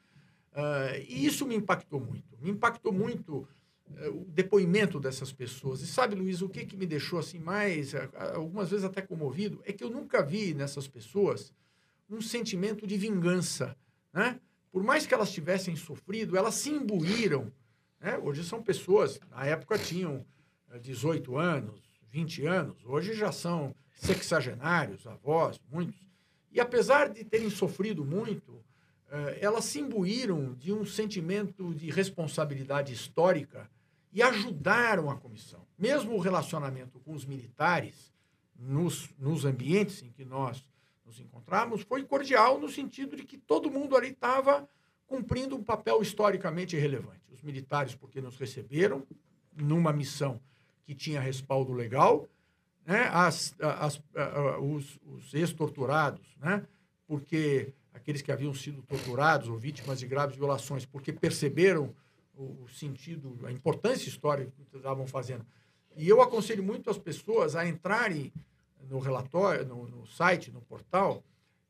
S4: Uh, e isso me impactou muito. Me impactou muito uh, o depoimento dessas pessoas. E sabe, Luiz, o que, que me deixou assim mais, algumas vezes até comovido, é que eu nunca vi nessas pessoas um sentimento de vingança. Né? Por mais que elas tivessem sofrido, elas se imbuíram. Né? Hoje são pessoas, na época tinham 18 anos, 20 anos, hoje já são sexagenários, avós, muitos. E apesar de terem sofrido muito, eh, elas se imbuíram de um sentimento de responsabilidade histórica e ajudaram a comissão. Mesmo o relacionamento com os militares, nos, nos ambientes em que nós nos encontramos, foi cordial no sentido de que todo mundo ali estava cumprindo um papel historicamente relevante. Os militares, porque nos receberam numa missão que tinha respaldo legal, né? as, as, os, os ex-torturados, né? porque aqueles que haviam sido torturados ou vítimas de graves violações, porque perceberam o sentido, a importância histórica que estavam fazendo. E eu aconselho muito as pessoas a entrarem no relatório, no, no site, no portal,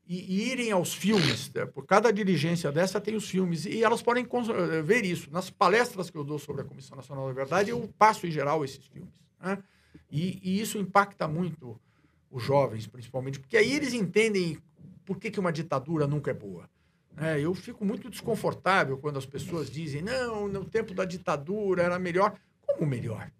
S4: e, irem aos filmes. Né? Por cada diligência dessa tem os filmes. E elas podem eh, ver isso. Nas palestras que eu dou sobre a Comissão Nacional da Verdade, eu passo em geral esses filmes. Né? E, e, isso impacta muito os jovens, principalmente, porque aí eles entendem por que, que uma ditadura nunca é boa. É, eu fico muito desconfortável quando as pessoas dizem: não, no tempo da ditadura era melhor. Como melhor?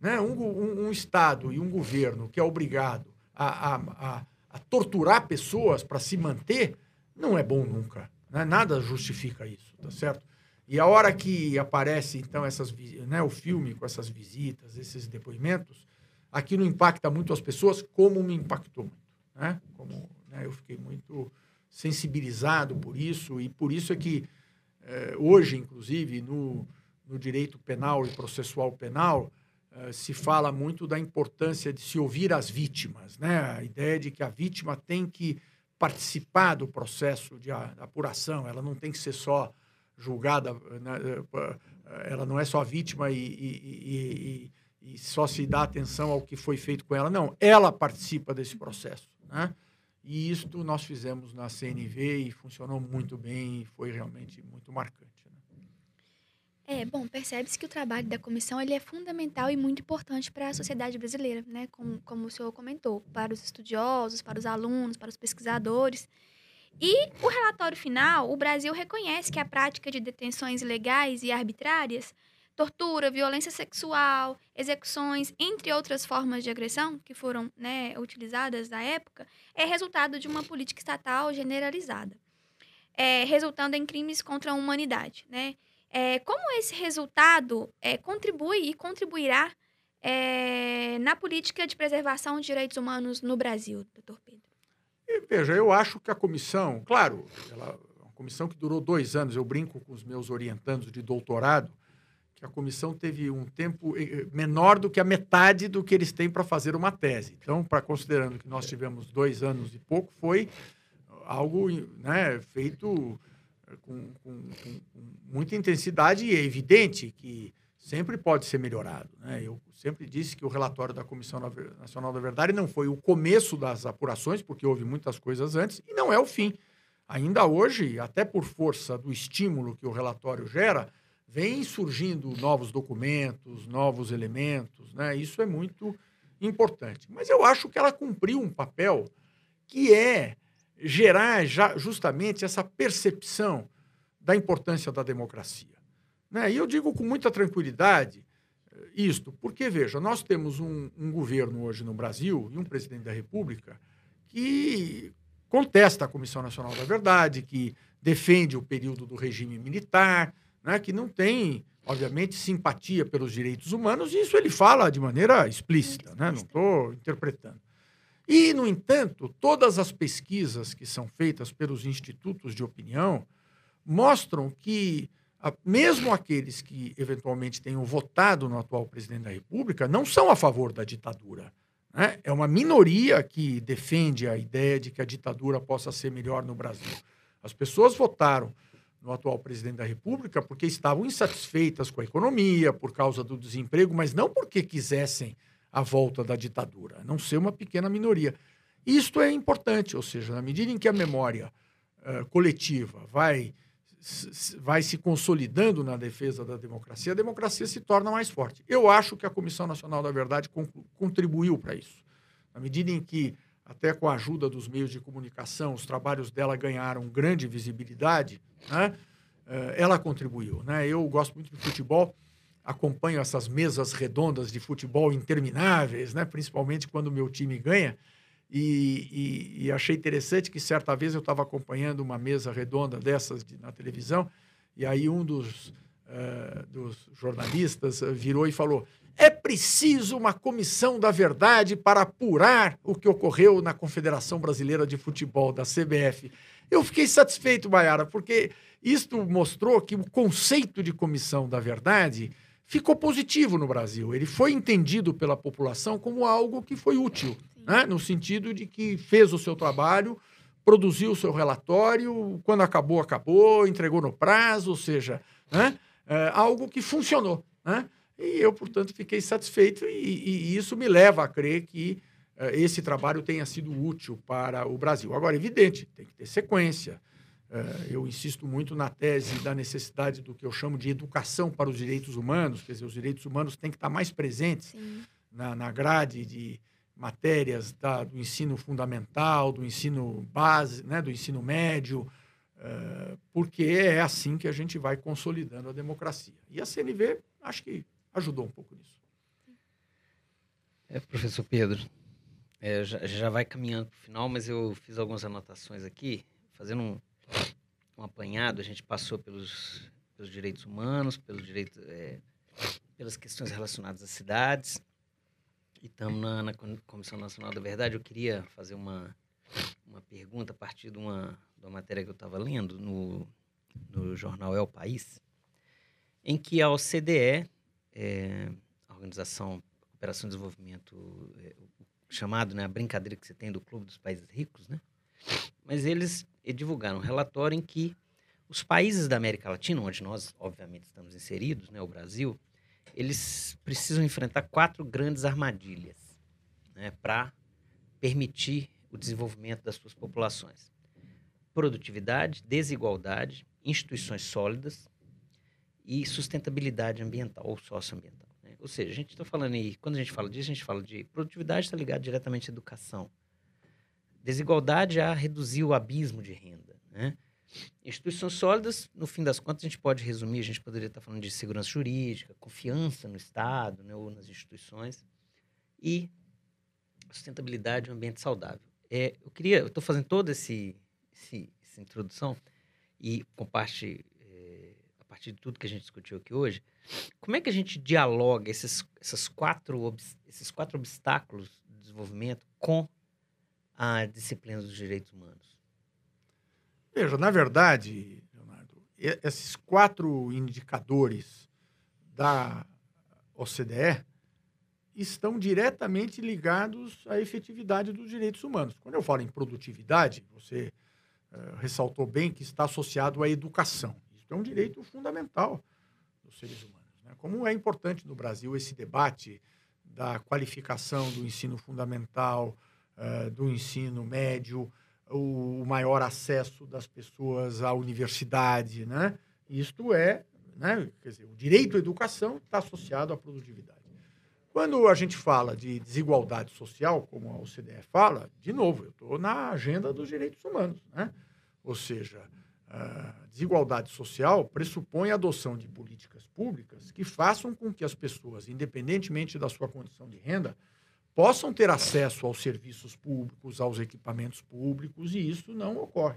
S4: Né? Um, um, um Estado e um governo que é obrigado a, a, a a torturar pessoas para se manter, não é bom nunca. Né? Nada justifica isso, tá certo? E a hora que aparece, então, essas, né, o filme com essas visitas, esses depoimentos, aquilo impacta muito as pessoas, como me impactou muito. Né? Como né, eu fiquei muito sensibilizado por isso, e por isso é que eh, hoje, inclusive, no, no direito penal e processual penal, eh, se fala muito da importância de se ouvir as vítimas, né? A ideia de que a vítima tem que participar do processo de apuração, ela não tem que ser só julgada, né? Eh, ela não é só vítima e, e, e, e, só se dá atenção ao que foi feito com ela, não, ela participa desse processo, né? E isto nós fizemos na CNV e funcionou muito bem e foi realmente muito marcante.
S2: É, bom, percebe-se que o trabalho da comissão ele é fundamental e muito importante para a sociedade brasileira, né? Como, como o senhor comentou, para os estudiosos, para os alunos, para os pesquisadores. E o relatório final, o Brasil reconhece que a prática de detenções ilegais e arbitrárias, tortura, violência sexual, execuções, entre outras formas de agressão que foram né, utilizadas na época, é resultado de uma política estatal generalizada, é, resultando em crimes contra a humanidade, né? É, como esse resultado é, contribui e contribuirá é, na política de preservação de direitos humanos no Brasil, doutor Pedro?
S4: E, veja, eu acho que a comissão, claro, ela, uma comissão que durou dois anos, eu brinco com os meus orientandos de doutorado, que a comissão teve um tempo menor do que a metade do que eles têm para fazer uma tese. Então, para considerando que nós tivemos dois anos e pouco, foi algo né, feito com, com, com, muita intensidade e é evidente que, sempre pode ser melhorado. Né? Eu sempre disse que o relatório da Comissão Nacional da Verdade não foi o começo das apurações, porque houve muitas coisas antes, e não é o fim. Ainda hoje, até por força do estímulo que o relatório gera, vem surgindo novos documentos, novos elementos, né? Isso é muito importante. Mas eu acho que ela cumpriu um papel que é gerar já justamente essa percepção da importância da democracia. Né? E eu digo com muita tranquilidade eh, isto, porque, veja, nós temos um, um governo hoje no Brasil e um presidente da República que contesta a Comissão Nacional da Verdade, que defende o período do regime militar, né, que não tem, obviamente, simpatia pelos direitos humanos, e isso ele fala de maneira explícita, né? não estou interpretando. E, no entanto, todas as pesquisas que são feitas pelos institutos de opinião mostram que, mesmo aqueles que eventualmente tenham votado no atual presidente da República, não são a favor da ditadura. Né? É uma minoria que defende a ideia de que a ditadura possa ser melhor no Brasil. As pessoas votaram no atual presidente da República porque estavam insatisfeitas com a economia, por causa do desemprego, mas não porque quisessem a volta da ditadura, não ser uma pequena minoria. Isto é importante, ou seja, na medida em que a memória uh, coletiva vai, vai se consolidando na defesa da democracia, a democracia se torna mais forte. Eu acho que a Comissão Nacional da Verdade contribuiu para isso. Na medida em que, até com a ajuda dos meios de comunicação, os trabalhos dela ganharam grande visibilidade, né? Uh, ela contribuiu. Né? Eu gosto muito de futebol acompanho essas mesas redondas de futebol intermináveis, né? principalmente quando o meu time ganha. E, e, e achei interessante que certa vez eu estava acompanhando uma mesa redonda dessas de, na televisão, e aí um dos, uh, dos jornalistas virou e falou: é preciso uma comissão da verdade para apurar o que ocorreu na Confederação Brasileira de Futebol, da CBF. Eu fiquei satisfeito, Maiara, porque isto mostrou que o conceito de comissão da verdade ficou positivo no Brasil. Ele foi entendido pela população como algo que foi útil, né? no sentido de que fez o seu trabalho, produziu o seu relatório, quando acabou, acabou, entregou no prazo, ou seja, né? é, algo que funcionou. Né? E eu, portanto, fiquei satisfeito e, e isso me leva a crer que é, esse trabalho tenha sido útil para o Brasil. Agora, evidente, tem que ter sequência, eu insisto muito na tese da necessidade do que eu chamo de educação para os direitos humanos, quer dizer, os direitos humanos têm que estar mais presentes na, na grade de matérias da, do ensino fundamental, do ensino base, né, do ensino médio, uh, porque é assim que a gente vai consolidando a democracia. E a CNV, acho que ajudou um pouco nisso.
S1: É, professor Pedro, é, já, já vai caminhando para o final, mas eu fiz algumas anotações aqui, fazendo um, um apanhado, a gente passou pelos, pelos direitos humanos, pelos direitos, é, pelas questões relacionadas às cidades, e estamos na, na, Comissão Nacional da Verdade. Eu queria fazer uma, uma pergunta a partir de uma, de uma matéria que eu estava lendo no, no jornal É o País, em que a OCDE, é, a Organização Cooperação e Desenvolvimento, é, chamado, né, a brincadeira que você tem do Clube dos Países Ricos, né? Mas eles divulgaram um relatório em que os países da América Latina, onde nós, obviamente, estamos inseridos, né, o Brasil, eles precisam enfrentar quatro grandes armadilhas né, para permitir o desenvolvimento das suas populações: produtividade, desigualdade, instituições sólidas e sustentabilidade ambiental ou socioambiental. Né? Ou seja, a gente está falando aí, quando a gente fala disso, a gente fala de produtividade, está ligado diretamente à educação. Desigualdade a reduzir o abismo de renda. Né? Instituições sólidas, no fim das contas, a gente pode resumir, a gente poderia estar falando de segurança jurídica, confiança no Estado né, ou nas instituições, e sustentabilidade e um ambiente saudável. É, eu queria, eu estou fazendo toda esse, esse, essa introdução e com parte, é, a partir de tudo que a gente discutiu aqui hoje, como é que a gente dialoga esses, essas quatro, esses quatro obstáculos de desenvolvimento com a disciplina dos direitos humanos?
S4: Veja, na verdade, Leonardo, esses quatro indicadores da OCDE estão diretamente ligados à efetividade dos direitos humanos. Quando eu falo em produtividade, você uh, ressaltou bem que está associado à educação. Isso é um direito fundamental dos seres humanos. Né? Como é importante no Brasil esse debate da qualificação do ensino fundamental, uh, do ensino médio, o, o, maior acesso das pessoas à universidade, né? Isto é, né? Quer dizer, o direito à educação está associado à produtividade. Quando a gente fala de desigualdade social, como a OCDE fala, de novo, eu estou na agenda dos direitos humanos, né? Ou seja, a desigualdade social pressupõe a adoção de políticas públicas que façam com que as pessoas, independentemente da sua condição de renda, possam ter acesso aos serviços públicos, aos equipamentos públicos, e isso não ocorre.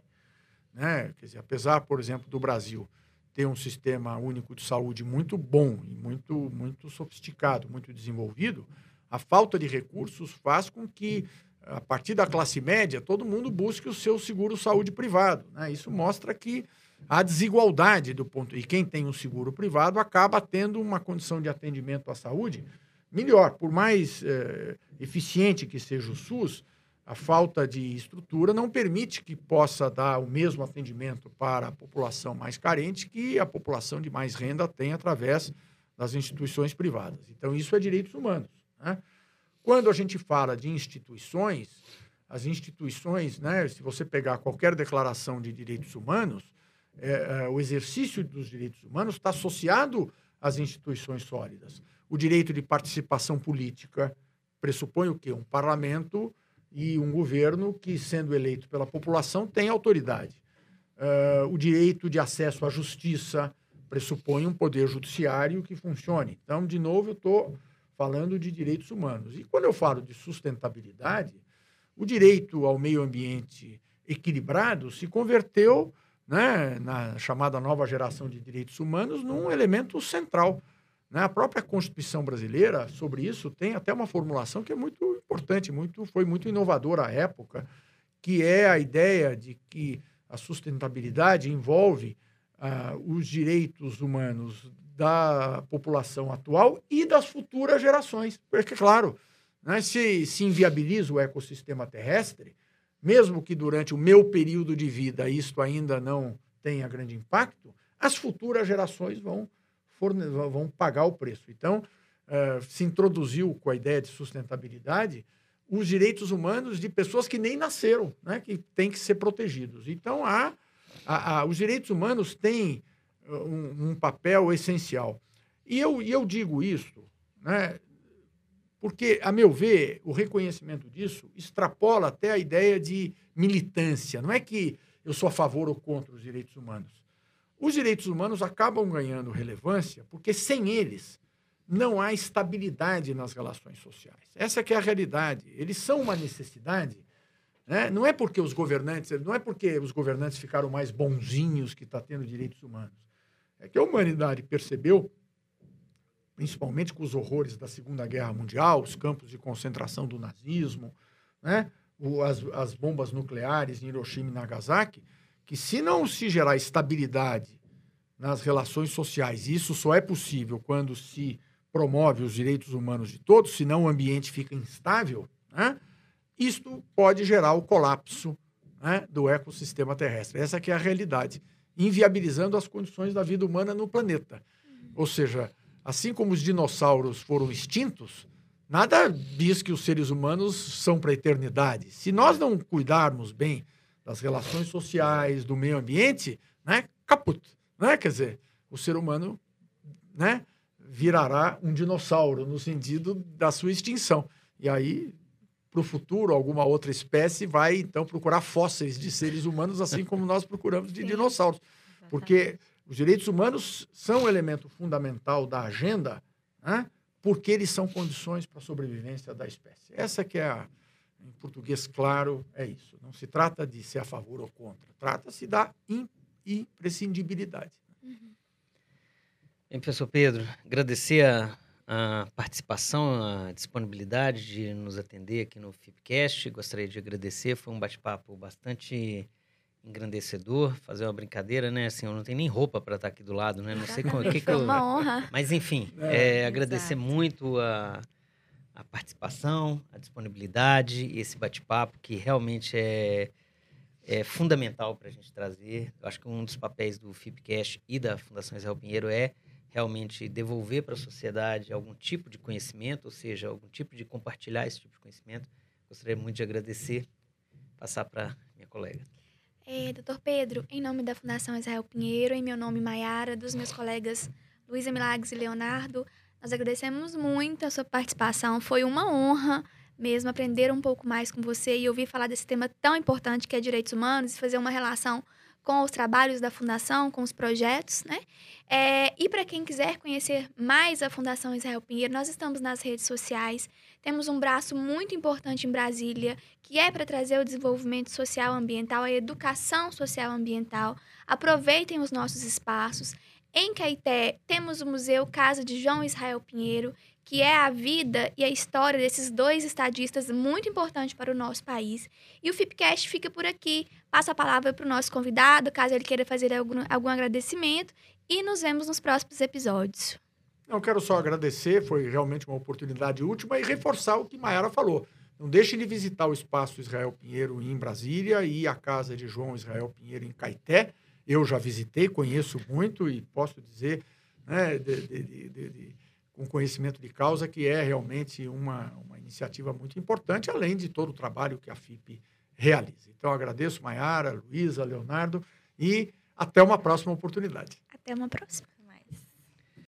S4: Né? Quer dizer, apesar, por exemplo, do Brasil ter um sistema único de saúde muito bom e muito, muito sofisticado, muito desenvolvido, a falta de recursos faz com que a partir da classe média, todo mundo busque o seu seguro saúde privado. Né? Isso mostra que há desigualdade do ponto. E quem tem um seguro privado acaba tendo uma condição de atendimento à saúde melhor. Por mais eh, eficiente que seja o SUS, a falta de estrutura não permite que possa dar o mesmo atendimento para a população mais carente que a população de mais renda tem através das instituições privadas. Então, isso é direitos humanos. Né? Quando a gente fala de instituições, as instituições, né, se você pegar qualquer declaração de direitos humanos, é, é, o exercício dos direitos humanos está associado às instituições sólidas. O direito de participação política pressupõe o quê? Um parlamento e um governo que, sendo eleito pela população, tem autoridade. Uh, o direito de acesso à justiça pressupõe um poder judiciário que funcione. Então, de novo, eu estou falando de direitos humanos. E quando eu falo de sustentabilidade, o direito ao meio ambiente equilibrado se converteu, né, na chamada nova geração de direitos humanos, num elemento central. Né? A própria Constituição brasileira, sobre isso, tem até uma formulação que é muito importante, muito, foi muito inovadora à época, que é a ideia de que a sustentabilidade envolve ah, os direitos humanos da população atual e das futuras gerações. Porque, claro, né, se, se inviabiliza o ecossistema terrestre, mesmo que durante o meu período de vida isto ainda não tenha grande impacto, as futuras gerações vão, forne vão pagar o preço. Então, uh, se introduziu com a ideia de sustentabilidade os direitos humanos de pessoas que nem nasceram, né, que têm que ser protegidos. Então, há, há, há os direitos humanos têm um, um papel essencial. E eu, eu digo isso, né, porque, a meu ver, o reconhecimento disso extrapola até a ideia de militância. Não é que eu sou a favor ou contra os direitos humanos. Os direitos humanos acabam ganhando relevância porque, sem eles, não há estabilidade nas relações sociais. Essa é a realidade. Eles são uma necessidade. Né? Não é porque os governantes, não é porque os governantes ficaram mais bonzinhos que está tendo direitos humanos é que a humanidade percebeu, principalmente com os horrores da Segunda Guerra Mundial, os campos de concentração do nazismo, né? As, as bombas nucleares em Hiroshima e Nagasaki, que se não se gerar estabilidade nas relações sociais, e isso só é possível quando se promove os direitos humanos de todos, senão o ambiente fica instável, né? isto pode gerar o colapso né, do ecossistema terrestre. Essa que é a realidade inviabilizando as condições da vida humana no planeta. Ou seja, assim como os dinossauros foram extintos, nada diz que os seres humanos são para a eternidade. Se nós não cuidarmos bem das relações sociais, do meio ambiente, né, caput, né? Quer dizer, o ser humano, né, virará um dinossauro no sentido da sua extinção. E aí, para o futuro, alguma outra espécie vai então procurar fósseis de seres humanos, assim como nós procuramos de Sim. dinossauros. Porque os direitos humanos são um elemento fundamental da agenda, né? porque eles são condições para a sobrevivência da espécie. Essa que é a, em português claro, é isso. Não se trata de ser a favor ou contra, trata-se da imprescindibilidade. Uhum.
S1: Bem, professor Pedro, agradecer a a participação, a disponibilidade de nos atender aqui no FIPCast. Gostaria de agradecer, foi um bate-papo bastante engrandecedor, fazer uma brincadeira, né? Assim, eu não tenho nem roupa para estar aqui do lado, né? Não sei como que, que eu...
S2: uma honra.
S1: Mas enfim, é, é, agradecer muito a, a participação, a disponibilidade, esse bate-papo que realmente é, é fundamental para a gente trazer. Eu acho que um dos papéis do FIPCast e da Fundação Israel Pinheiro é realmente devolver para a sociedade algum tipo de conhecimento, ou seja, algum tipo de compartilhar esse tipo de conhecimento. Gostaria muito de agradecer, passar para minha colega.
S2: É, doutor Pedro, em nome da Fundação Israel Pinheiro, em meu nome Maiara, dos meus colegas Luísa Milagres e Leonardo, nós agradecemos muito a sua participação. Foi uma honra mesmo aprender um pouco mais com você e ouvir falar desse tema tão importante que é direitos humanos e fazer uma relação com os trabalhos da Fundação, com os projetos, né? É, e para quem quiser conhecer mais a Fundação Israel Pinheiro, nós estamos nas redes sociais. Temos um braço muito importante em Brasília, que é para trazer o desenvolvimento social ambiental, a educação social ambiental. Aproveitem os nossos espaços. Em Caeté, temos o Museu Casa de João Israel Pinheiro, que é a vida e a história desses dois estadistas muito importante para o nosso país. E o Fipcast fica por aqui. Passa a palavra para o nosso convidado, caso ele queira fazer algum, algum agradecimento. E nos vemos nos próximos episódios.
S4: Eu quero só agradecer, foi realmente uma oportunidade última e reforçar o que Mayara falou. Não deixem de visitar o Espaço Israel Pinheiro em Brasília e a Casa de João Israel Pinheiro em Caeté. Eu já visitei, conheço muito e posso dizer né, de, de, de, com conhecimento de causa que é realmente uma, uma iniciativa muito importante, além de todo o trabalho que a FIP realiza. Então, agradeço Maiara, Luísa, Leonardo e até uma próxima oportunidade.
S2: Até uma próxima.